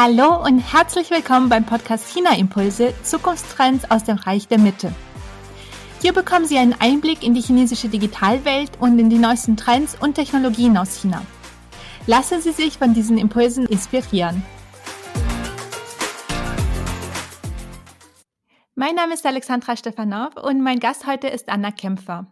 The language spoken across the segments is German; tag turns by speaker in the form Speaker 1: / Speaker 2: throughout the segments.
Speaker 1: Hallo und herzlich willkommen beim Podcast China Impulse Zukunftstrends aus dem Reich der Mitte. Hier bekommen Sie einen Einblick in die chinesische Digitalwelt und in die neuesten Trends und Technologien aus China. Lassen Sie sich von diesen Impulsen inspirieren. Mein Name ist Alexandra Stefanov und mein Gast heute ist Anna Kämpfer.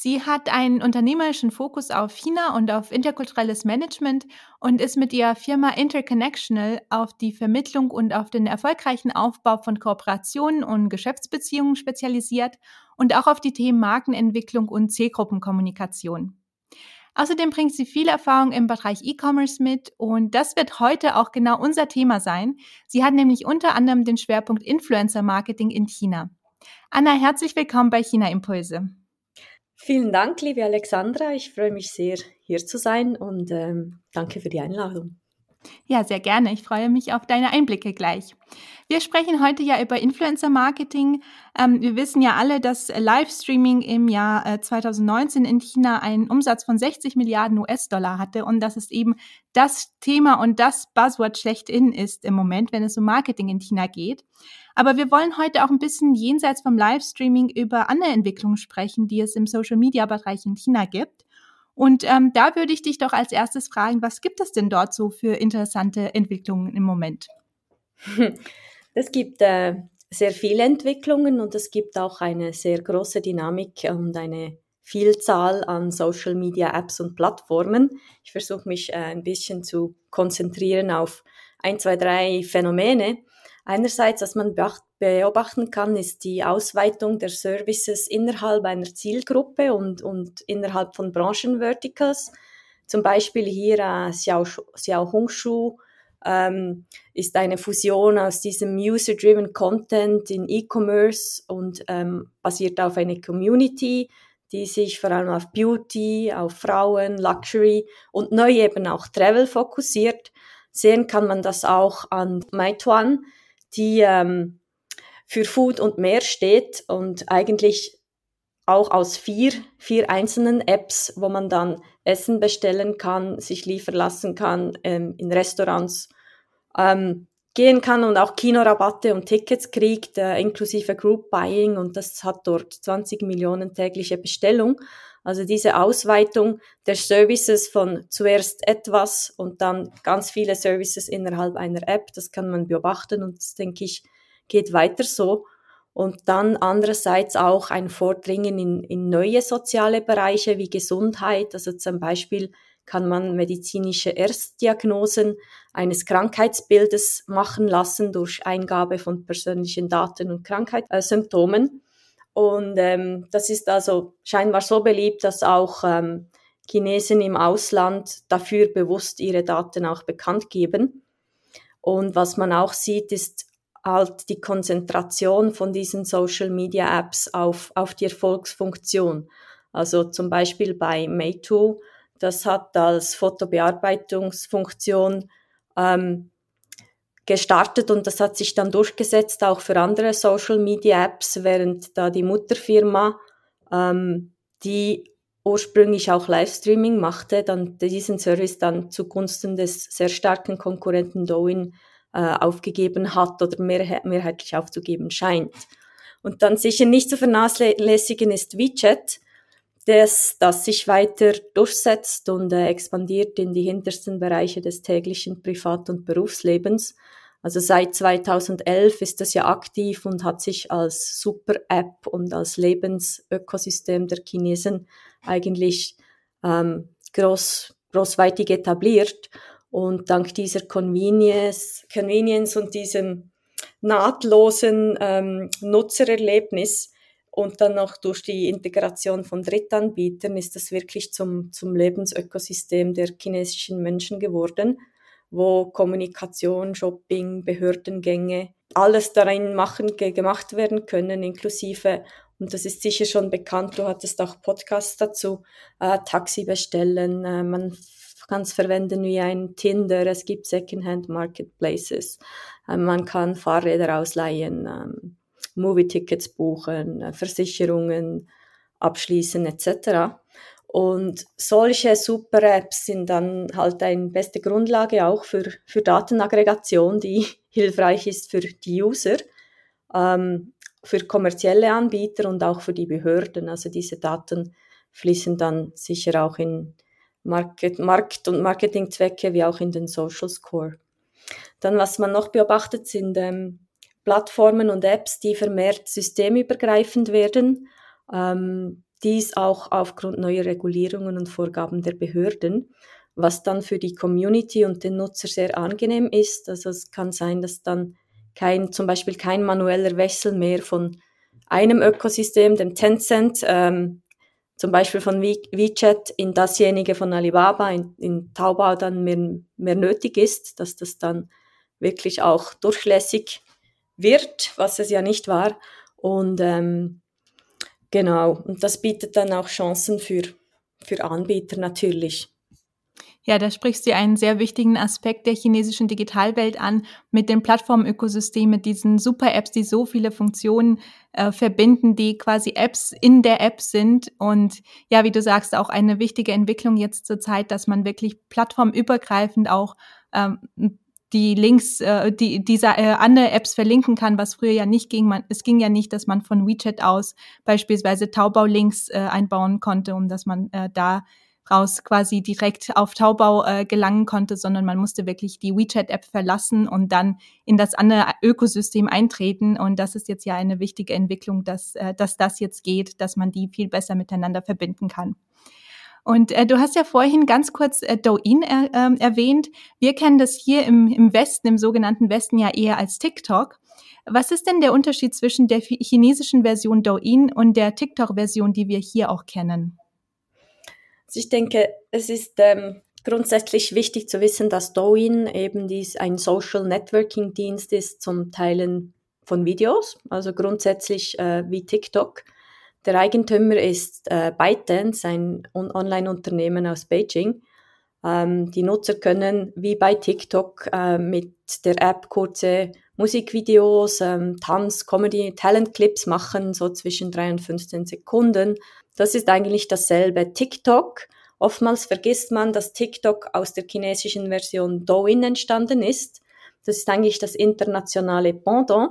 Speaker 1: Sie hat einen unternehmerischen Fokus auf China und auf interkulturelles Management und ist mit ihrer Firma Interconnectional auf die Vermittlung und auf den erfolgreichen Aufbau von Kooperationen und Geschäftsbeziehungen spezialisiert und auch auf die Themen Markenentwicklung und Zielgruppenkommunikation. Außerdem bringt sie viel Erfahrung im Bereich E-Commerce mit und das wird heute auch genau unser Thema sein. Sie hat nämlich unter anderem den Schwerpunkt Influencer Marketing in China. Anna, herzlich willkommen bei China Impulse.
Speaker 2: Vielen Dank, liebe Alexandra. Ich freue mich sehr, hier zu sein und ähm, danke für die Einladung.
Speaker 1: Ja, sehr gerne. Ich freue mich auf deine Einblicke gleich. Wir sprechen heute ja über Influencer Marketing. Ähm, wir wissen ja alle, dass Livestreaming im Jahr äh, 2019 in China einen Umsatz von 60 Milliarden US-Dollar hatte und dass es eben das Thema und das Buzzword schlechthin ist im Moment, wenn es um Marketing in China geht. Aber wir wollen heute auch ein bisschen jenseits vom Livestreaming über andere Entwicklungen sprechen, die es im Social-Media-Bereich in China gibt. Und ähm, da würde ich dich doch als erstes fragen, was gibt es denn dort so für interessante Entwicklungen im Moment?
Speaker 2: Es gibt äh, sehr viele Entwicklungen und es gibt auch eine sehr große Dynamik und eine Vielzahl an Social Media Apps und Plattformen. Ich versuche mich äh, ein bisschen zu konzentrieren auf ein, zwei, drei Phänomene. Einerseits, was man beobachten kann, ist die Ausweitung der Services innerhalb einer Zielgruppe und, und innerhalb von Branchenverticals. Zum Beispiel hier äh, Xiao, Xiao Hongshu ähm, ist eine Fusion aus diesem User-Driven Content in E-Commerce und ähm, basiert auf einer Community, die sich vor allem auf Beauty, auf Frauen, Luxury und neu eben auch Travel fokussiert. Sehen kann man das auch an Meituan, die ähm, für Food und mehr steht und eigentlich auch aus vier, vier einzelnen Apps, wo man dann Essen bestellen kann, sich liefern lassen kann, ähm, in Restaurants ähm, gehen kann und auch Kinorabatte und Tickets kriegt, äh, inklusive Group Buying und das hat dort 20 Millionen tägliche Bestellung. Also diese Ausweitung der Services von zuerst etwas und dann ganz viele Services innerhalb einer App, das kann man beobachten und das denke ich geht weiter so. Und dann andererseits auch ein Vordringen in, in neue soziale Bereiche wie Gesundheit, also zum Beispiel kann man medizinische Erstdiagnosen eines Krankheitsbildes machen lassen durch Eingabe von persönlichen Daten und Krankheitssymptomen. Und ähm, das ist also scheinbar so beliebt, dass auch ähm, Chinesen im Ausland dafür bewusst ihre Daten auch bekannt geben. Und was man auch sieht, ist halt die Konzentration von diesen Social Media Apps auf, auf die Erfolgsfunktion. Also zum Beispiel bei Meitu, das hat als Fotobearbeitungsfunktion ähm, gestartet und das hat sich dann durchgesetzt auch für andere Social Media Apps, während da die Mutterfirma, ähm, die ursprünglich auch Livestreaming machte, dann diesen Service dann zugunsten des sehr starken Konkurrenten Douyin äh, aufgegeben hat oder mehr, mehrheitlich aufzugeben scheint. Und dann sicher nicht zu vernachlässigen ist WeChat, das, das sich weiter durchsetzt und äh, expandiert in die hintersten Bereiche des täglichen Privat- und Berufslebens. Also seit 2011 ist das ja aktiv und hat sich als Super-App und als Lebensökosystem der Chinesen eigentlich ähm, groß, großweitig etabliert. Und dank dieser Convenience, Convenience und diesem nahtlosen ähm, Nutzererlebnis und dann noch durch die Integration von Drittanbietern ist das wirklich zum, zum Lebensökosystem der chinesischen Menschen geworden, wo Kommunikation, Shopping, Behördengänge, alles darin machen, gemacht werden können, inklusive, und das ist sicher schon bekannt, du hattest auch Podcasts dazu, äh, Taxi bestellen, äh, man kann es verwenden wie ein Tinder, es gibt Secondhand Marketplaces, äh, man kann Fahrräder ausleihen, ähm, Movie-Tickets buchen, äh, Versicherungen abschließen etc. Und solche super Apps sind dann halt eine beste Grundlage auch für, für Datenaggregation, die hilfreich ist für die User, ähm, für kommerzielle Anbieter und auch für die Behörden. Also diese Daten fließen dann sicher auch in Market, Markt- und Marketingzwecke wie auch in den Social Score. Dann, was man noch beobachtet, sind ähm, Plattformen und Apps, die vermehrt systemübergreifend werden. Ähm, dies auch aufgrund neuer Regulierungen und Vorgaben der Behörden, was dann für die Community und den Nutzer sehr angenehm ist. Also es kann sein, dass dann kein, zum Beispiel kein manueller Wechsel mehr von einem Ökosystem, dem Tencent, ähm, zum Beispiel von WeChat in dasjenige von Alibaba, in, in Taobao dann mehr, mehr nötig ist, dass das dann wirklich auch durchlässig wird, was es ja nicht war. Und ähm, genau, und das bietet dann auch Chancen für, für Anbieter natürlich.
Speaker 1: Ja, da sprichst du einen sehr wichtigen Aspekt der chinesischen Digitalwelt an, mit dem Plattformökosystem, mit diesen Super-Apps, die so viele Funktionen äh, verbinden, die quasi Apps in der App sind. Und ja, wie du sagst, auch eine wichtige Entwicklung jetzt zur Zeit, dass man wirklich plattformübergreifend auch ähm, die Links, äh, die diese äh, andere Apps verlinken kann, was früher ja nicht ging. Man, es ging ja nicht, dass man von WeChat aus beispielsweise Taubau-Links äh, einbauen konnte, um dass man äh, da raus quasi direkt auf Taubau äh, gelangen konnte, sondern man musste wirklich die WeChat-App verlassen und dann in das andere Ökosystem eintreten. Und das ist jetzt ja eine wichtige Entwicklung, dass, äh, dass das jetzt geht, dass man die viel besser miteinander verbinden kann. Und äh, du hast ja vorhin ganz kurz äh, Douyin er, äh, erwähnt. Wir kennen das hier im, im Westen, im sogenannten Westen ja eher als TikTok. Was ist denn der Unterschied zwischen der chinesischen Version Douyin und der TikTok-Version, die wir hier auch kennen?
Speaker 2: Also ich denke, es ist ähm, grundsätzlich wichtig zu wissen, dass Douyin eben dies ein Social Networking Dienst ist zum Teilen von Videos, also grundsätzlich äh, wie TikTok. Der Eigentümer ist äh, ByteDance, ein Online-Unternehmen aus Beijing. Ähm, die Nutzer können wie bei TikTok äh, mit der App kurze Musikvideos, ähm, Tanz, Comedy, Talent-Clips machen, so zwischen drei und 15 Sekunden das ist eigentlich dasselbe. TikTok, oftmals vergisst man, dass TikTok aus der chinesischen Version Douyin entstanden ist. Das ist eigentlich das internationale Pendant.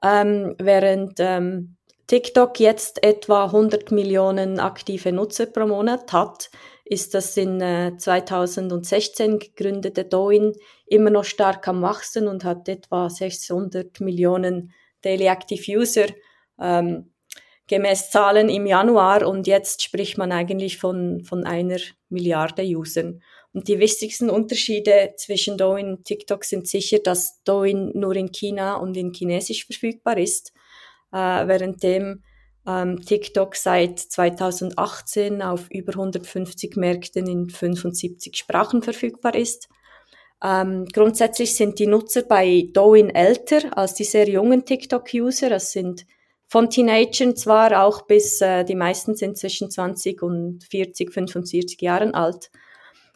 Speaker 2: Ähm, während ähm, TikTok jetzt etwa 100 Millionen aktive Nutzer pro Monat hat, ist das in äh, 2016 gegründete Douyin immer noch stark am Wachsen und hat etwa 600 Millionen Daily Active User. Ähm, gemäß Zahlen im Januar und jetzt spricht man eigentlich von, von einer Milliarde Usern. Und die wichtigsten Unterschiede zwischen Douyin und TikTok sind sicher, dass Douyin nur in China und in Chinesisch verfügbar ist, äh, währenddem ähm, TikTok seit 2018 auf über 150 Märkten in 75 Sprachen verfügbar ist. Ähm, grundsätzlich sind die Nutzer bei Douyin älter als die sehr jungen TikTok-User. Das sind von Teenagern zwar auch bis, äh, die meisten sind zwischen 20 und 40, 45 Jahren alt.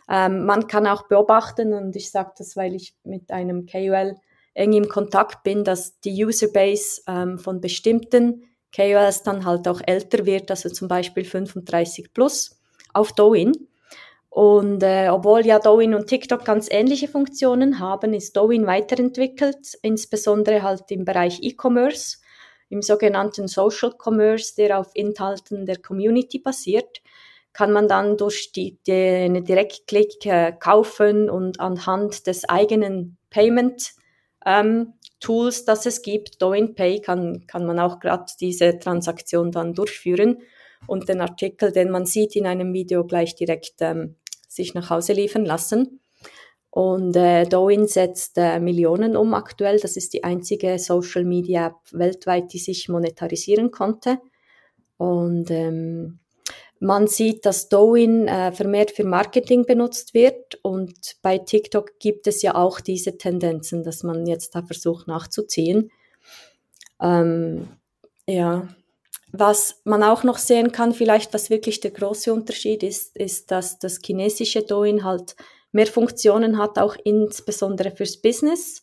Speaker 2: Ähm, man kann auch beobachten, und ich sage das, weil ich mit einem KOL eng im Kontakt bin, dass die Userbase ähm, von bestimmten KOLs dann halt auch älter wird, also zum Beispiel 35 plus auf Douyin. Und äh, obwohl ja Douyin und TikTok ganz ähnliche Funktionen haben, ist Douyin weiterentwickelt, insbesondere halt im Bereich E-Commerce im sogenannten Social Commerce, der auf Inhalten der Community basiert, kann man dann durch die, den Direktklick äh, kaufen und anhand des eigenen Payment ähm, Tools, das es gibt, Doin Pay, kann, kann man auch gerade diese Transaktion dann durchführen und den Artikel, den man sieht in einem Video, gleich direkt ähm, sich nach Hause liefern lassen. Und äh, Douyin setzt äh, Millionen um aktuell. Das ist die einzige Social Media App weltweit, die sich monetarisieren konnte. Und ähm, man sieht, dass Douyin äh, vermehrt für Marketing benutzt wird. Und bei TikTok gibt es ja auch diese Tendenzen, dass man jetzt da versucht nachzuziehen. Ähm, ja, was man auch noch sehen kann, vielleicht was wirklich der große Unterschied ist, ist, dass das chinesische Douyin halt mehr Funktionen hat, auch insbesondere fürs Business,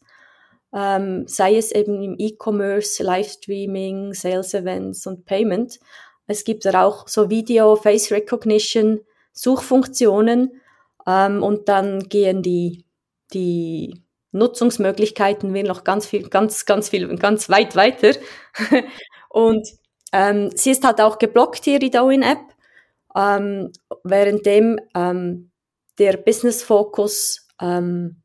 Speaker 2: ähm, sei es eben im E-Commerce, Livestreaming, Sales Events und Payment. Es gibt da auch so Video, Face Recognition, Suchfunktionen ähm, und dann gehen die, die Nutzungsmöglichkeiten wir noch ganz viel, ganz, ganz viel, ganz weit weiter. und ähm, sie ist halt auch geblockt hier, die Dowin-App, ähm, währenddem ähm, der Business-Fokus ähm,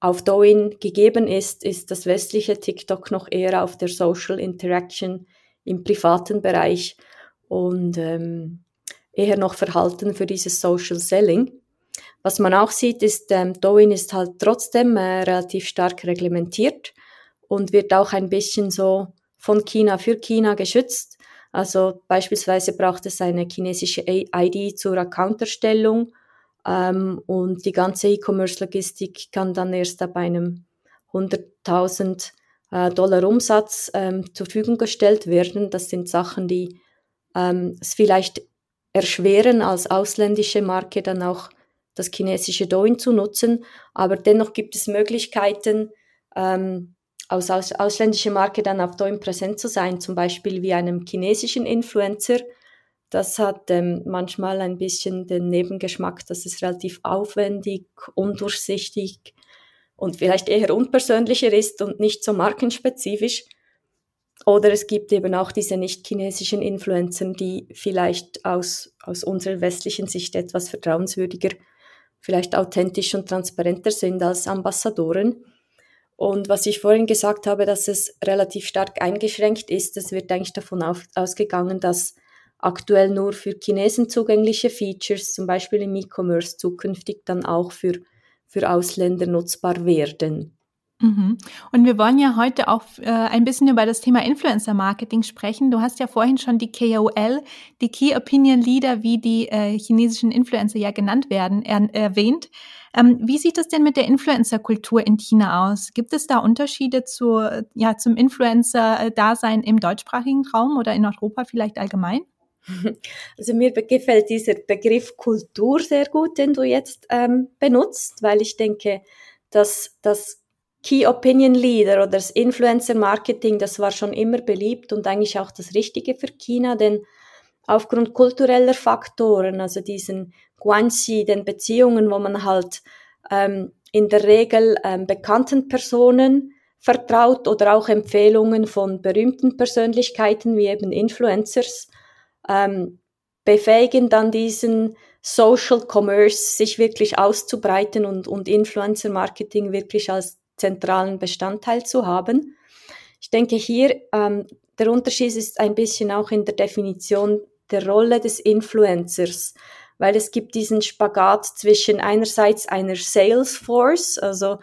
Speaker 2: auf Douyin gegeben ist, ist das westliche TikTok noch eher auf der Social Interaction im privaten Bereich und ähm, eher noch verhalten für dieses Social Selling. Was man auch sieht, ist, ähm, Douyin ist halt trotzdem äh, relativ stark reglementiert und wird auch ein bisschen so von China für China geschützt. Also beispielsweise braucht es eine chinesische ID zur Accounterstellung ähm, und die ganze E-Commerce-Logistik kann dann erst ab einem 100.000 äh, Dollar Umsatz ähm, zur Verfügung gestellt werden. Das sind Sachen, die ähm, es vielleicht erschweren, als ausländische Marke dann auch das chinesische Douyin zu nutzen. Aber dennoch gibt es Möglichkeiten, ähm, aus, aus ausländischer Marke dann auf Douyin präsent zu sein, zum Beispiel wie einem chinesischen Influencer. Das hat ähm, manchmal ein bisschen den Nebengeschmack, dass es relativ aufwendig, undurchsichtig und vielleicht eher unpersönlicher ist und nicht so markenspezifisch. Oder es gibt eben auch diese nicht-chinesischen Influencer, die vielleicht aus, aus unserer westlichen Sicht etwas vertrauenswürdiger, vielleicht authentisch und transparenter sind als Ambassadoren. Und was ich vorhin gesagt habe, dass es relativ stark eingeschränkt ist, es wird eigentlich davon auf, ausgegangen, dass aktuell nur für Chinesen zugängliche Features, zum Beispiel im E-Commerce, zukünftig dann auch für, für Ausländer nutzbar werden.
Speaker 1: Mhm. Und wir wollen ja heute auch äh, ein bisschen über das Thema Influencer Marketing sprechen. Du hast ja vorhin schon die KOL, die Key Opinion Leader, wie die äh, chinesischen Influencer ja genannt werden, er erwähnt. Ähm, wie sieht es denn mit der Influencer-Kultur in China aus? Gibt es da Unterschiede zu, ja, zum Influencer-Dasein im deutschsprachigen Raum oder in Europa vielleicht allgemein?
Speaker 2: Also mir gefällt dieser Begriff Kultur sehr gut, den du jetzt ähm, benutzt, weil ich denke, dass das Key Opinion Leader oder das Influencer Marketing, das war schon immer beliebt und eigentlich auch das Richtige für China, denn aufgrund kultureller Faktoren, also diesen Guanxi, den Beziehungen, wo man halt ähm, in der Regel ähm, bekannten Personen vertraut oder auch Empfehlungen von berühmten Persönlichkeiten wie eben Influencers, ähm, befähigen dann diesen Social Commerce sich wirklich auszubreiten und, und Influencer Marketing wirklich als zentralen Bestandteil zu haben. Ich denke hier, ähm, der Unterschied ist ein bisschen auch in der Definition der Rolle des Influencers, weil es gibt diesen Spagat zwischen einerseits einer Salesforce, also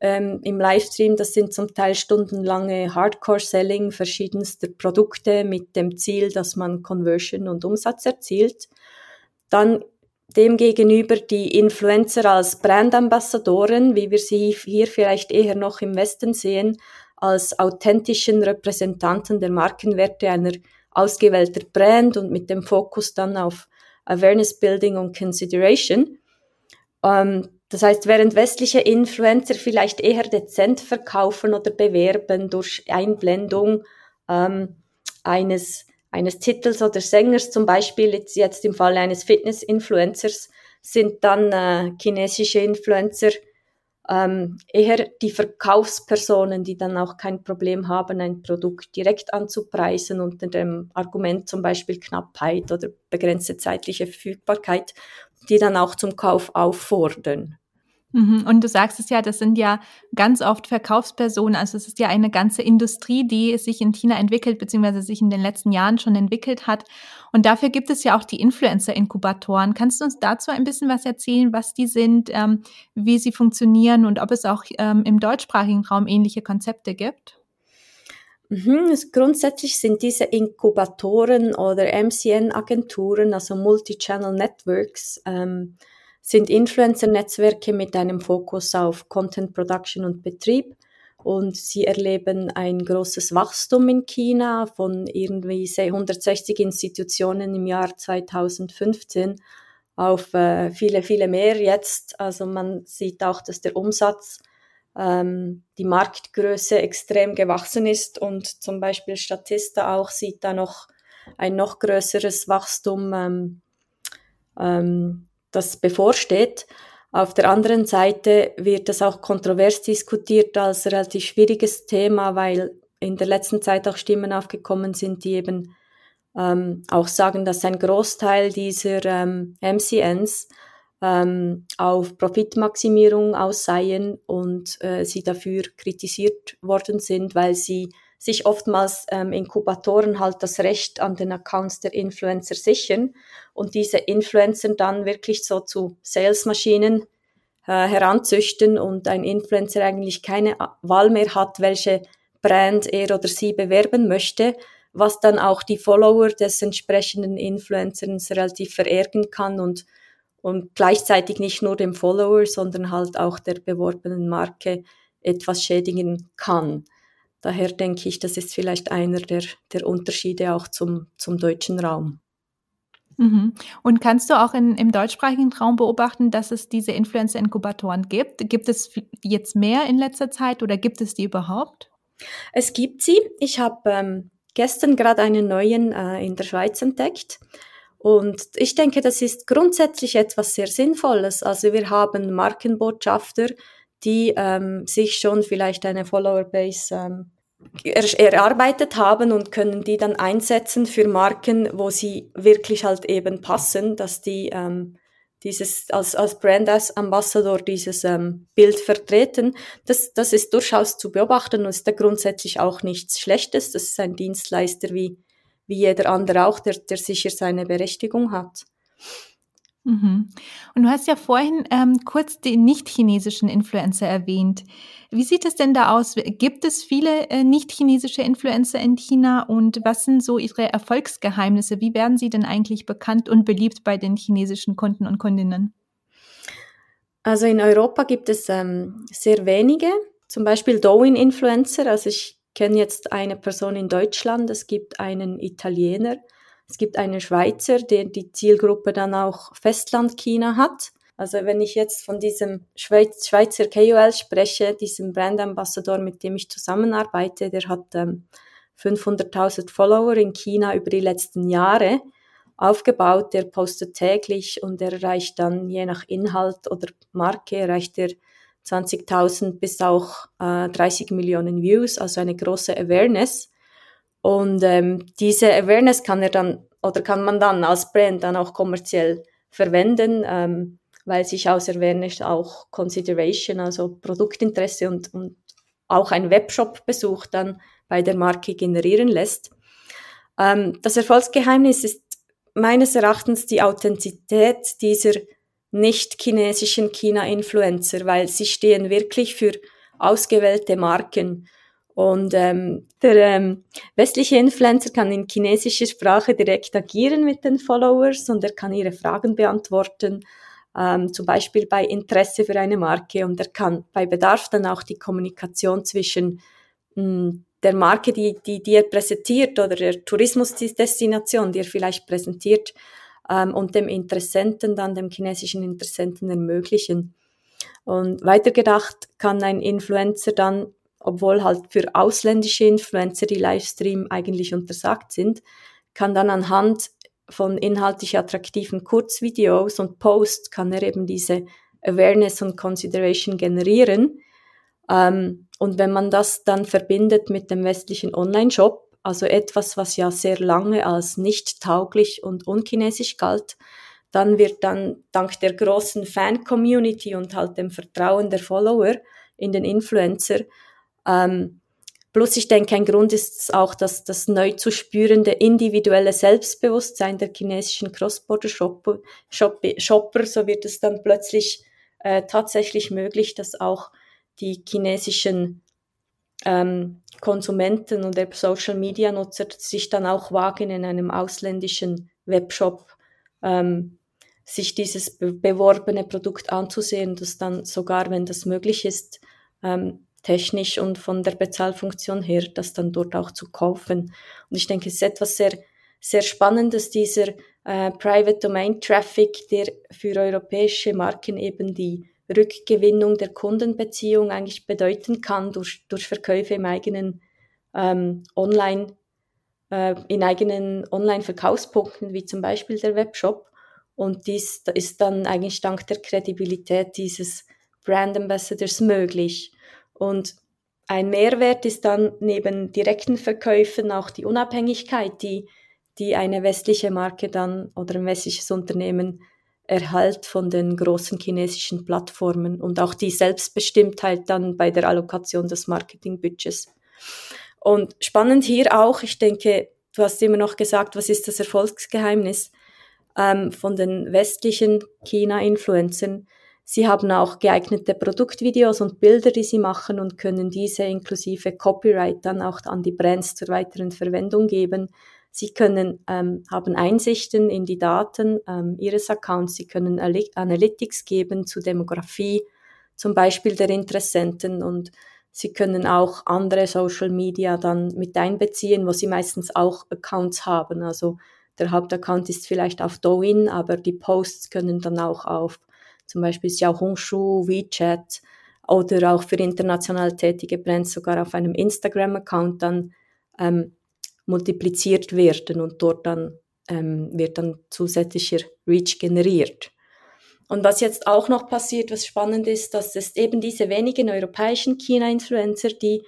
Speaker 2: ähm, im Livestream, das sind zum Teil stundenlange Hardcore-Selling verschiedenster Produkte mit dem Ziel, dass man Conversion und Umsatz erzielt. Dann demgegenüber die Influencer als Brandambassadoren, wie wir sie hier vielleicht eher noch im Westen sehen, als authentischen Repräsentanten der Markenwerte einer ausgewählter Brand und mit dem Fokus dann auf Awareness Building und Consideration. Ähm, das heißt, während westliche Influencer vielleicht eher dezent verkaufen oder bewerben durch Einblendung ähm, eines, eines Titels oder Sängers, zum Beispiel jetzt, jetzt im Fall eines Fitness-Influencers, sind dann äh, chinesische Influencer ähm, eher die Verkaufspersonen, die dann auch kein Problem haben, ein Produkt direkt anzupreisen unter dem Argument zum Beispiel Knappheit oder begrenzte zeitliche Verfügbarkeit, die dann auch zum Kauf auffordern.
Speaker 1: Mhm. Und du sagst es ja, das sind ja ganz oft Verkaufspersonen. Also es ist ja eine ganze Industrie, die sich in China entwickelt, beziehungsweise sich in den letzten Jahren schon entwickelt hat. Und dafür gibt es ja auch die Influencer-Inkubatoren. Kannst du uns dazu ein bisschen was erzählen, was die sind, ähm, wie sie funktionieren und ob es auch ähm, im deutschsprachigen Raum ähnliche Konzepte gibt?
Speaker 2: Mhm, grundsätzlich sind diese Inkubatoren oder MCN-Agenturen, also Multi-Channel Networks, ähm, sind Influencer-Netzwerke mit einem Fokus auf Content Production und Betrieb und sie erleben ein großes Wachstum in China von irgendwie 160 Institutionen im Jahr 2015 auf äh, viele, viele mehr jetzt. Also man sieht auch, dass der Umsatz, ähm, die Marktgröße extrem gewachsen ist und zum Beispiel Statista auch sieht da noch ein noch größeres Wachstum, ähm, ähm, das bevorsteht. Auf der anderen Seite wird das auch kontrovers diskutiert als relativ schwieriges Thema, weil in der letzten Zeit auch Stimmen aufgekommen sind, die eben ähm, auch sagen, dass ein Großteil dieser ähm, MCNs ähm, auf Profitmaximierung ausseien und äh, sie dafür kritisiert worden sind, weil sie sich oftmals ähm, Inkubatoren halt das Recht an den Accounts der Influencer sichern und diese Influencer dann wirklich so zu Salesmaschinen äh, heranzüchten und ein Influencer eigentlich keine Wahl mehr hat, welche Brand er oder sie bewerben möchte, was dann auch die Follower des entsprechenden Influencers relativ verärgern kann und, und gleichzeitig nicht nur dem Follower, sondern halt auch der beworbenen Marke etwas schädigen kann. Daher denke ich, das ist vielleicht einer der, der Unterschiede auch zum, zum deutschen Raum.
Speaker 1: Mhm. Und kannst du auch in, im deutschsprachigen Raum beobachten, dass es diese Influencer-Inkubatoren gibt? Gibt es jetzt mehr in letzter Zeit oder gibt es die überhaupt?
Speaker 2: Es gibt sie. Ich habe ähm, gestern gerade einen neuen äh, in der Schweiz entdeckt. Und ich denke, das ist grundsätzlich etwas sehr Sinnvolles. Also wir haben Markenbotschafter, die ähm, sich schon vielleicht eine Follower-Base ähm, erarbeitet haben und können die dann einsetzen für Marken, wo sie wirklich halt eben passen, dass die ähm, dieses als, als Brand Ambassador dieses ähm, Bild vertreten, das, das ist durchaus zu beobachten und ist da grundsätzlich auch nichts Schlechtes. Das ist ein Dienstleister wie, wie jeder andere auch, der, der sicher seine Berechtigung hat.
Speaker 1: Mhm. Und du hast ja vorhin ähm, kurz den nicht-chinesischen Influencer erwähnt. Wie sieht es denn da aus? Gibt es viele äh, nicht-chinesische Influencer in China und was sind so ihre Erfolgsgeheimnisse? Wie werden sie denn eigentlich bekannt und beliebt bei den chinesischen Kunden und Kundinnen?
Speaker 2: Also in Europa gibt es ähm, sehr wenige, zum Beispiel Douyin-Influencer. Also ich kenne jetzt eine Person in Deutschland, es gibt einen Italiener, es gibt einen Schweizer, der die Zielgruppe dann auch Festland-China hat. Also wenn ich jetzt von diesem Schweiz, Schweizer KOL spreche, diesem Brandambassador, mit dem ich zusammenarbeite, der hat ähm, 500.000 Follower in China über die letzten Jahre aufgebaut. Der postet täglich und er erreicht dann je nach Inhalt oder Marke erreicht er 20.000 bis auch äh, 30 Millionen Views, also eine große Awareness. Und ähm, diese Awareness kann er dann oder kann man dann als Brand dann auch kommerziell verwenden, ähm, weil sich aus Awareness auch Consideration, also Produktinteresse und, und auch ein Webshop-Besuch dann bei der Marke generieren lässt. Ähm, das Erfolgsgeheimnis ist meines Erachtens die Authentizität dieser nicht chinesischen China-Influencer, weil sie stehen wirklich für ausgewählte Marken. Und ähm, der ähm, westliche Influencer kann in chinesischer Sprache direkt agieren mit den Followers und er kann ihre Fragen beantworten, ähm, zum Beispiel bei Interesse für eine Marke. Und er kann bei Bedarf dann auch die Kommunikation zwischen mh, hm, der Marke, die, die, die er präsentiert oder der Tourismusdestination, die er vielleicht präsentiert, ähm, und dem Interessenten, dann dem chinesischen Interessenten ermöglichen. Und weitergedacht kann ein Influencer dann obwohl halt für ausländische Influencer die Livestream eigentlich untersagt sind, kann dann anhand von inhaltlich attraktiven Kurzvideos und Posts kann er eben diese Awareness und Consideration generieren. Ähm, und wenn man das dann verbindet mit dem westlichen Online-Shop, also etwas, was ja sehr lange als nicht tauglich und unchinesisch galt, dann wird dann dank der großen Fan-Community und halt dem Vertrauen der Follower in den Influencer ähm, plus ich denke, ein Grund ist auch, dass das neu zu spürende individuelle Selbstbewusstsein der chinesischen Cross-Border-Shopper, Shopper, so wird es dann plötzlich äh, tatsächlich möglich, dass auch die chinesischen ähm, Konsumenten und Social-Media-Nutzer sich dann auch wagen, in einem ausländischen Webshop ähm, sich dieses be beworbene Produkt anzusehen, das dann sogar, wenn das möglich ist, ähm, technisch und von der Bezahlfunktion her, das dann dort auch zu kaufen. Und ich denke, es ist etwas sehr, sehr Spannendes, dieser äh, Private Domain Traffic, der für europäische Marken eben die Rückgewinnung der Kundenbeziehung eigentlich bedeuten kann durch, durch Verkäufe im eigenen ähm, Online- äh, in eigenen Online-Verkaufspunkten, wie zum Beispiel der Webshop. Und dies ist dann eigentlich dank der Kredibilität dieses Brand Ambassadors möglich. Und ein Mehrwert ist dann neben direkten Verkäufen auch die Unabhängigkeit, die, die eine westliche Marke dann oder ein westliches Unternehmen erhält von den großen chinesischen Plattformen und auch die Selbstbestimmtheit dann bei der Allokation des Marketingbudgets. Und spannend hier auch, ich denke, du hast immer noch gesagt, was ist das Erfolgsgeheimnis ähm, von den westlichen China-Influencern? Sie haben auch geeignete Produktvideos und Bilder, die sie machen und können diese inklusive Copyright dann auch an die Brands zur weiteren Verwendung geben. Sie können, ähm, haben Einsichten in die Daten ähm, Ihres Accounts. Sie können Analytics geben zu Demografie, zum Beispiel der Interessenten und Sie können auch andere Social Media dann mit einbeziehen, wo Sie meistens auch Accounts haben. Also der Hauptaccount ist vielleicht auf Douyin, aber die Posts können dann auch auf zum Beispiel Xiaohongshu, WeChat oder auch für international tätige Brands sogar auf einem Instagram-Account dann ähm, multipliziert werden und dort dann ähm, wird dann zusätzlicher Reach generiert. Und was jetzt auch noch passiert, was spannend ist, dass es eben diese wenigen europäischen China-Influencer, die,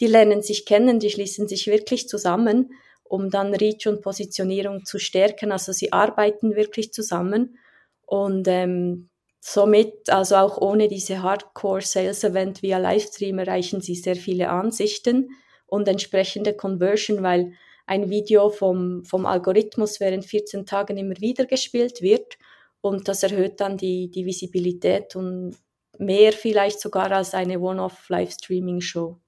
Speaker 2: die lernen sich kennen, die schließen sich wirklich zusammen, um dann Reach und Positionierung zu stärken. Also sie arbeiten wirklich zusammen und ähm, somit, also auch ohne diese Hardcore-Sales-Event via Livestream erreichen sie sehr viele Ansichten und entsprechende Conversion, weil ein Video vom, vom Algorithmus während 14 Tagen immer wieder gespielt wird und das erhöht dann die, die Visibilität und mehr vielleicht sogar als eine One-Off-Livestreaming-Show.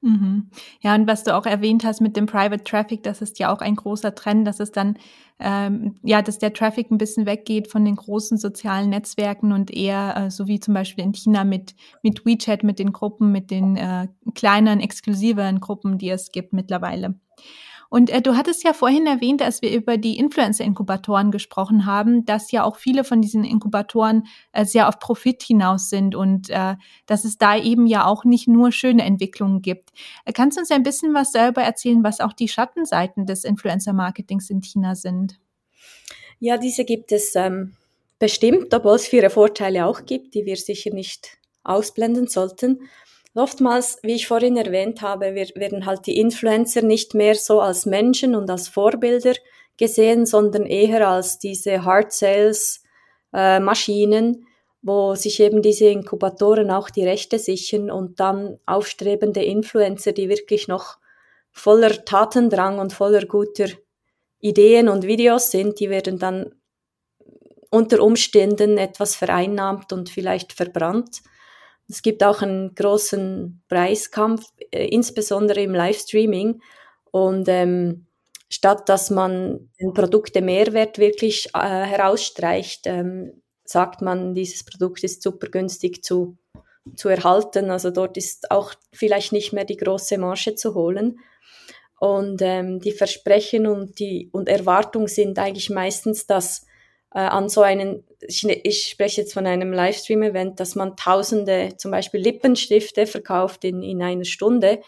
Speaker 1: Mhm. Ja, und was du auch erwähnt hast mit dem Private Traffic, das ist ja auch ein großer Trend, dass es dann, ähm, ja, dass der Traffic ein bisschen weggeht von den großen sozialen Netzwerken und eher, äh, so wie zum Beispiel in China mit, mit WeChat, mit den Gruppen, mit den äh, kleineren, exklusiveren Gruppen, die es gibt mittlerweile. Und äh, du hattest ja vorhin erwähnt, als wir über die Influencer-Inkubatoren gesprochen haben, dass ja auch viele von diesen Inkubatoren äh, sehr auf Profit hinaus sind und äh, dass es da eben ja auch nicht nur schöne Entwicklungen gibt. Äh, kannst du uns ein bisschen was darüber erzählen, was auch die Schattenseiten des Influencer-Marketings in China sind?
Speaker 2: Ja, diese gibt es ähm, bestimmt, obwohl es viele Vorteile auch gibt, die wir sicher nicht ausblenden sollten. Oftmals, wie ich vorhin erwähnt habe, werden halt die Influencer nicht mehr so als Menschen und als Vorbilder gesehen, sondern eher als diese Hard Sales äh, Maschinen, wo sich eben diese Inkubatoren auch die Rechte sichern und dann aufstrebende Influencer, die wirklich noch voller Tatendrang und voller guter Ideen und Videos sind, die werden dann unter Umständen etwas vereinnahmt und vielleicht verbrannt. Es gibt auch einen großen Preiskampf, äh, insbesondere im Livestreaming. Und ähm, statt dass man den Produkte Mehrwert wirklich äh, herausstreicht, ähm, sagt man, dieses Produkt ist super günstig zu, zu erhalten. Also dort ist auch vielleicht nicht mehr die große Marge zu holen. Und ähm, die Versprechen und die und Erwartungen sind eigentlich meistens, dass äh, an so einen, ich, ich spreche jetzt von einem Livestream-Event, dass man tausende zum Beispiel Lippenstifte verkauft in, in einer Stunde.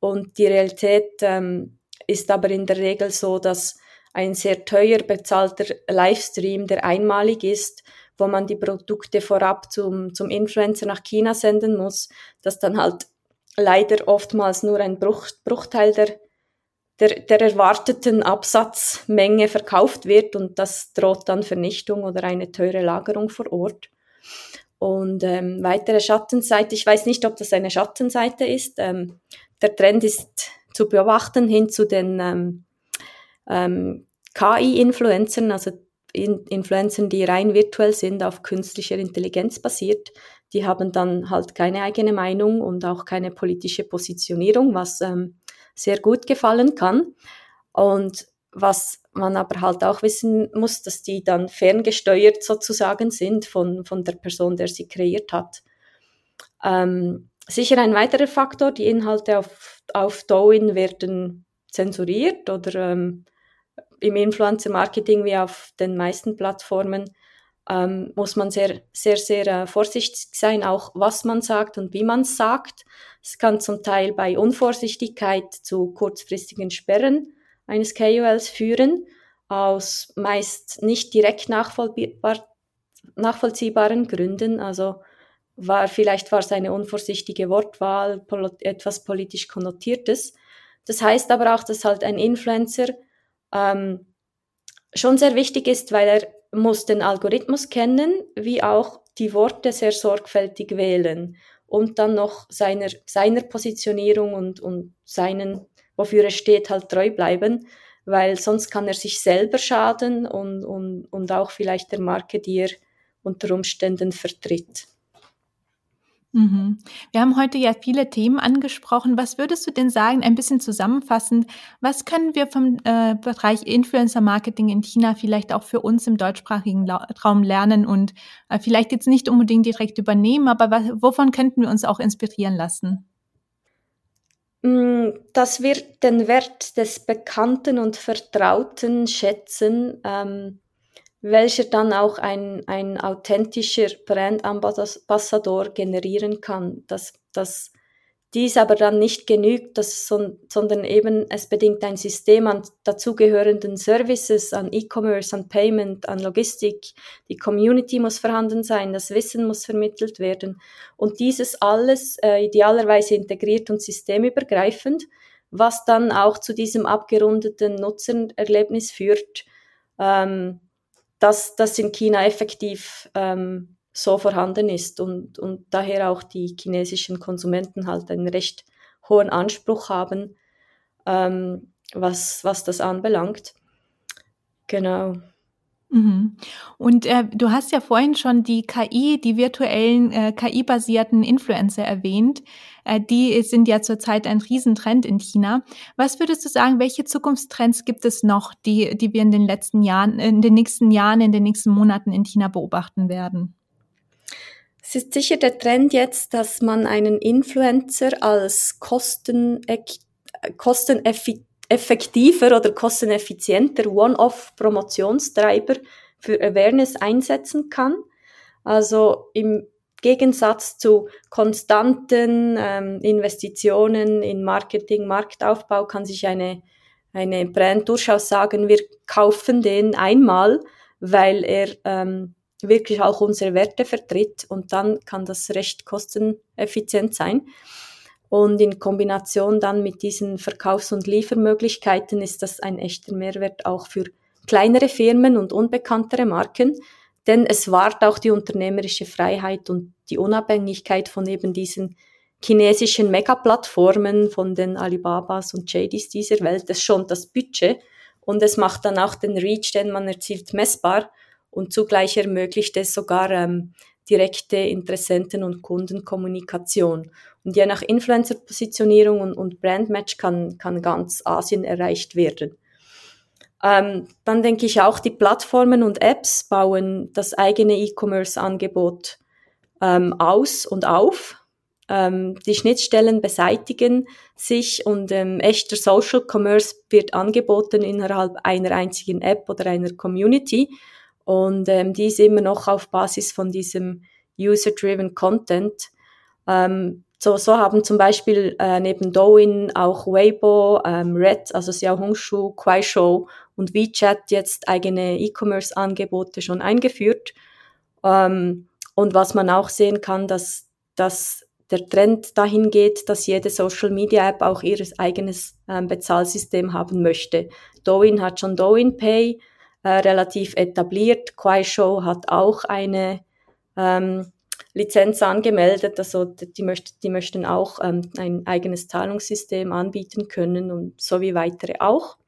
Speaker 2: Und die Realität ähm, ist aber in der Regel so, dass ein sehr teuer bezahlter Livestream, der einmalig ist, wo man die Produkte vorab zum, zum Influencer nach China senden muss, dass dann halt leider oftmals nur ein Bruch, Bruchteil der der, der erwarteten Absatzmenge verkauft wird und das droht dann Vernichtung oder eine teure Lagerung vor Ort. Und ähm, weitere Schattenseite, ich weiß nicht, ob das eine Schattenseite ist. Ähm, der Trend ist zu beobachten hin zu den ähm, ähm, KI-Influencern, also in Influencern, die rein virtuell sind, auf künstlicher Intelligenz basiert. Die haben dann halt keine eigene Meinung und auch keine politische Positionierung, was ähm, sehr gut gefallen kann. Und was man aber halt auch wissen muss, dass die dann ferngesteuert sozusagen sind von, von der Person, der sie kreiert hat. Ähm, sicher ein weiterer Faktor, die Inhalte auf, auf Douyin werden zensuriert oder ähm, im Influencer-Marketing wie auf den meisten Plattformen ähm, muss man sehr, sehr, sehr äh, vorsichtig sein, auch was man sagt und wie man es sagt. Es kann zum Teil bei Unvorsichtigkeit zu kurzfristigen Sperren eines KOLs führen, aus meist nicht direkt nachvollziehbar, nachvollziehbaren Gründen. Also war, vielleicht war es eine unvorsichtige Wortwahl, etwas politisch konnotiertes. Das heißt aber auch, dass halt ein Influencer ähm, schon sehr wichtig ist, weil er muss den Algorithmus kennen, wie auch die Worte sehr sorgfältig wählen und dann noch seiner, seiner Positionierung und, und seinen, wofür er steht, halt treu bleiben, weil sonst kann er sich selber schaden und, und, und auch vielleicht der Marke, die er unter Umständen vertritt.
Speaker 1: Mhm. Wir haben heute ja viele Themen angesprochen. Was würdest du denn sagen, ein bisschen zusammenfassend, was können wir vom äh, Bereich Influencer Marketing in China vielleicht auch für uns im deutschsprachigen Raum lernen und äh, vielleicht jetzt nicht unbedingt direkt übernehmen, aber was, wovon könnten wir uns auch inspirieren lassen?
Speaker 2: Mm, dass wir den Wert des Bekannten und Vertrauten schätzen. Ähm welcher dann auch ein, ein authentischer Brandambassador generieren kann. Dass, dass dies aber dann nicht genügt, dass, sondern eben es bedingt ein System an dazugehörenden Services, an E-Commerce, an Payment, an Logistik. Die Community muss vorhanden sein, das Wissen muss vermittelt werden. Und dieses alles äh, idealerweise integriert und systemübergreifend, was dann auch zu diesem abgerundeten Nutzererlebnis führt, ähm, dass das in China effektiv ähm, so vorhanden ist und, und daher auch die chinesischen Konsumenten halt einen recht hohen Anspruch haben, ähm, was, was das anbelangt. Genau.
Speaker 1: Mhm. Und äh, du hast ja vorhin schon die KI, die virtuellen äh, KI-basierten Influencer erwähnt. Äh, die sind ja zurzeit ein Riesentrend in China. Was würdest du sagen, welche Zukunftstrends gibt es noch, die, die wir in den letzten Jahren, in den nächsten Jahren, in den nächsten Monaten in China beobachten werden?
Speaker 2: Es ist sicher der Trend jetzt, dass man einen Influencer als kosten, kosteneffizient effektiver oder kosteneffizienter One-Off-Promotionstreiber für Awareness einsetzen kann. Also im Gegensatz zu konstanten ähm, Investitionen in Marketing, Marktaufbau kann sich eine, eine Brand durchaus sagen, wir kaufen den einmal, weil er ähm, wirklich auch unsere Werte vertritt und dann kann das recht kosteneffizient sein. Und in Kombination dann mit diesen Verkaufs- und Liefermöglichkeiten ist das ein echter Mehrwert auch für kleinere Firmen und unbekanntere Marken, denn es wahrt auch die unternehmerische Freiheit und die Unabhängigkeit von eben diesen chinesischen Megaplattformen, von den Alibabas und JDs dieser Welt. Es schont das Budget und es macht dann auch den Reach, den man erzielt, messbar und zugleich ermöglicht es sogar ähm, direkte Interessenten- und Kundenkommunikation. Und je nach Influencer-Positionierung und, und Brandmatch kann, kann ganz Asien erreicht werden. Ähm, dann denke ich auch, die Plattformen und Apps bauen das eigene E-Commerce-Angebot ähm, aus und auf. Ähm, die Schnittstellen beseitigen sich und ähm, echter Social Commerce wird angeboten innerhalb einer einzigen App oder einer Community. Und ähm, die ist immer noch auf Basis von diesem User-Driven Content. Ähm, so, so haben zum Beispiel äh, neben Douyin auch Weibo, ähm, Red, also Xiaohongshu, Kuaishou und WeChat jetzt eigene E-Commerce-Angebote schon eingeführt. Ähm, und was man auch sehen kann, dass, dass der Trend dahin geht, dass jede Social Media App auch ihr eigenes ähm, Bezahlsystem haben möchte. Douyin hat schon Douyin Pay äh, relativ etabliert. Kuaishou hat auch eine ähm, Lizenz angemeldet. Also die, möcht, die möchten auch ähm, ein eigenes Zahlungssystem anbieten können und so wie weitere auch.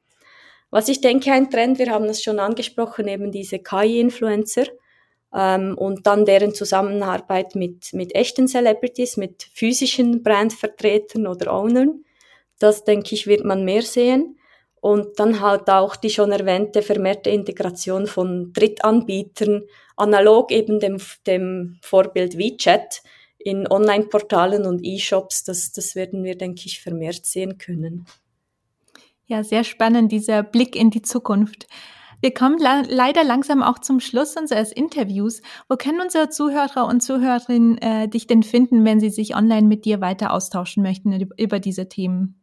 Speaker 2: Was ich denke, ein Trend, wir haben es schon angesprochen, eben diese KI-Influencer ähm, und dann deren Zusammenarbeit mit, mit echten Celebrities, mit physischen Brandvertretern oder Ownern. Das, denke ich, wird man mehr sehen. Und dann halt auch die schon erwähnte vermehrte Integration von Drittanbietern, analog eben dem, dem Vorbild WeChat in Online-Portalen und E-Shops. Das, das werden wir, denke ich, vermehrt sehen können.
Speaker 1: Ja, sehr spannend, dieser Blick in die Zukunft. Wir kommen la leider langsam auch zum Schluss unseres Interviews. Wo können unsere Zuhörer und Zuhörerinnen äh, dich denn finden, wenn sie sich online mit dir weiter austauschen möchten über diese Themen?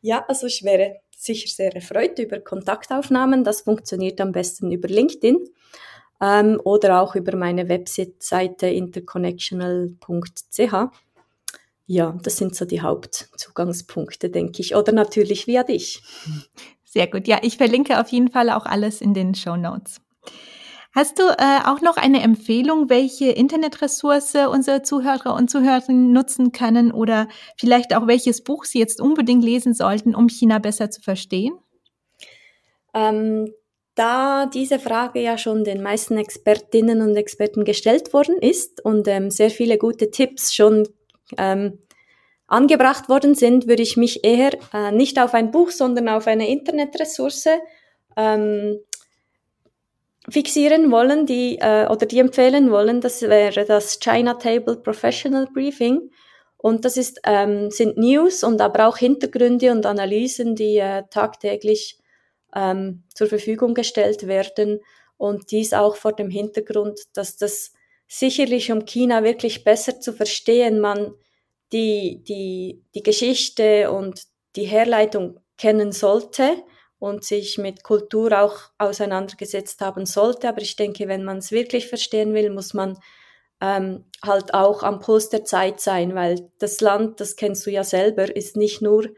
Speaker 2: Ja, also ich wäre sicher sehr erfreut über Kontaktaufnahmen. Das funktioniert am besten über LinkedIn ähm, oder auch über meine Webseite interconnectional.ch. Ja, das sind so die Hauptzugangspunkte, denke ich. Oder natürlich via dich.
Speaker 1: Sehr gut. Ja, ich verlinke auf jeden Fall auch alles in den Show Notes. Hast du äh, auch noch eine Empfehlung, welche Internetressource unsere Zuhörer und Zuhörerinnen nutzen können oder vielleicht auch welches Buch sie jetzt unbedingt lesen sollten, um China besser zu verstehen?
Speaker 2: Ähm, da diese Frage ja schon den meisten Expertinnen und Experten gestellt worden ist und ähm, sehr viele gute Tipps schon ähm, angebracht worden sind, würde ich mich eher äh, nicht auf ein Buch, sondern auf eine Internetressource ähm, fixieren wollen, die äh, oder die empfehlen wollen. Das wäre das China Table Professional Briefing. Und das ist, ähm, sind News und aber auch Hintergründe und Analysen, die äh, tagtäglich ähm, zur Verfügung gestellt werden. Und dies auch vor dem Hintergrund, dass das sicherlich, um China wirklich besser zu verstehen, man die, die, die Geschichte und die Herleitung kennen sollte und sich mit Kultur auch auseinandergesetzt haben sollte. Aber ich denke, wenn man es wirklich verstehen will, muss man ähm, halt auch am Puls der Zeit sein, weil das Land, das kennst du ja selber, ist nicht nur,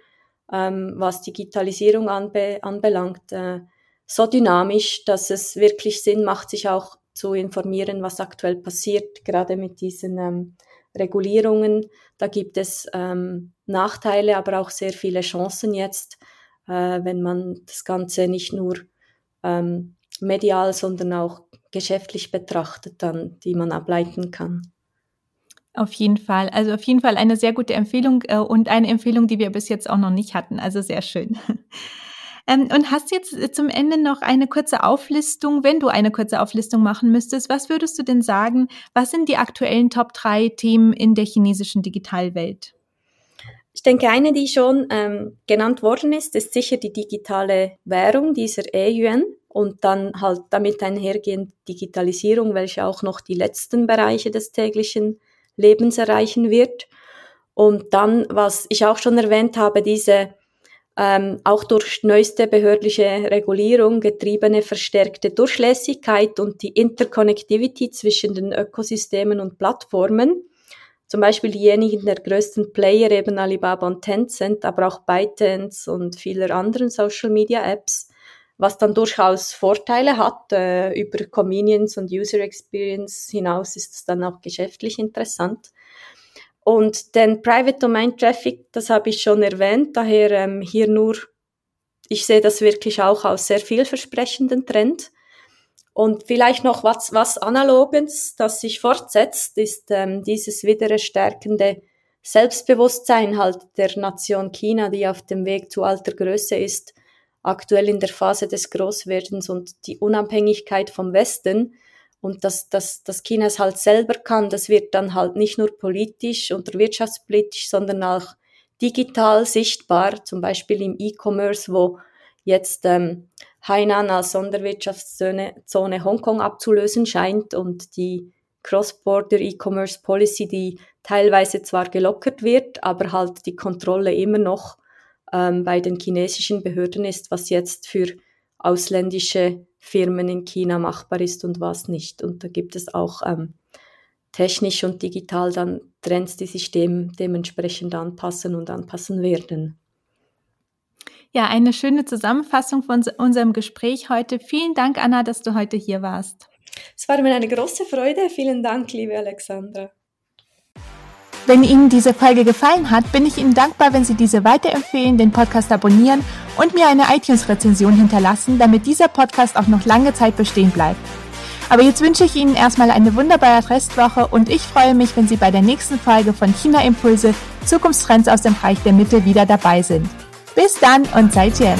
Speaker 2: ähm, was Digitalisierung anbe anbelangt, äh, so dynamisch, dass es wirklich Sinn macht, sich auch zu informieren, was aktuell passiert, gerade mit diesen ähm, Regulierungen. Da gibt es ähm, Nachteile, aber auch sehr viele Chancen jetzt, äh, wenn man das Ganze nicht nur ähm, medial, sondern auch geschäftlich betrachtet, dann, die man ableiten kann.
Speaker 1: Auf jeden Fall. Also auf jeden Fall eine sehr gute Empfehlung äh, und eine Empfehlung, die wir bis jetzt auch noch nicht hatten. Also sehr schön. Ähm, und hast jetzt zum Ende noch eine kurze Auflistung, wenn du eine kurze Auflistung machen müsstest, was würdest du denn sagen, was sind die aktuellen Top 3 Themen in der chinesischen Digitalwelt?
Speaker 2: Ich denke, eine, die schon ähm, genannt worden ist, ist sicher die digitale Währung, dieser E-Yuan und dann halt damit einhergehend Digitalisierung, welche auch noch die letzten Bereiche des täglichen Lebens erreichen wird. Und dann, was ich auch schon erwähnt habe, diese ähm, auch durch neueste behördliche Regulierung getriebene verstärkte Durchlässigkeit und die Interconnectivity zwischen den Ökosystemen und Plattformen. Zum Beispiel diejenigen der größten Player, eben Alibaba und Tencent, aber auch ByteDance und vieler anderen Social Media Apps, was dann durchaus Vorteile hat. Äh, über Convenience und User Experience hinaus ist es dann auch geschäftlich interessant. Und den Private Domain Traffic, das habe ich schon erwähnt, daher ähm, hier nur, ich sehe das wirklich auch als sehr vielversprechenden Trend. Und vielleicht noch was, was Analogens, das sich fortsetzt, ist ähm, dieses wieder stärkende Selbstbewusstsein halt der Nation China, die auf dem Weg zu alter Größe ist, aktuell in der Phase des Großwerdens und die Unabhängigkeit vom Westen und dass, dass, dass China es halt selber kann, das wird dann halt nicht nur politisch oder wirtschaftspolitisch, sondern auch digital sichtbar, zum Beispiel im E-Commerce, wo jetzt ähm, Hainan als Sonderwirtschaftszone Zone Hongkong abzulösen scheint und die Cross-Border E-Commerce Policy, die teilweise zwar gelockert wird, aber halt die Kontrolle immer noch ähm, bei den chinesischen Behörden ist, was jetzt für ausländische Firmen in China machbar ist und was nicht. Und da gibt es auch ähm, technisch und digital dann Trends, die sich dem dementsprechend anpassen und anpassen werden.
Speaker 1: Ja, eine schöne Zusammenfassung von unserem Gespräch heute. Vielen Dank, Anna, dass du heute hier warst.
Speaker 2: Es war mir eine große Freude. Vielen Dank, liebe Alexandra.
Speaker 1: Wenn Ihnen diese Folge gefallen hat, bin ich Ihnen dankbar, wenn Sie diese weiterempfehlen, den Podcast abonnieren und mir eine iTunes-Rezension hinterlassen, damit dieser Podcast auch noch lange Zeit bestehen bleibt. Aber jetzt wünsche ich Ihnen erstmal eine wunderbare Restwoche und ich freue mich, wenn Sie bei der nächsten Folge von China Impulse Zukunftstrends aus dem Bereich der Mitte wieder dabei sind. Bis dann und seid Jen.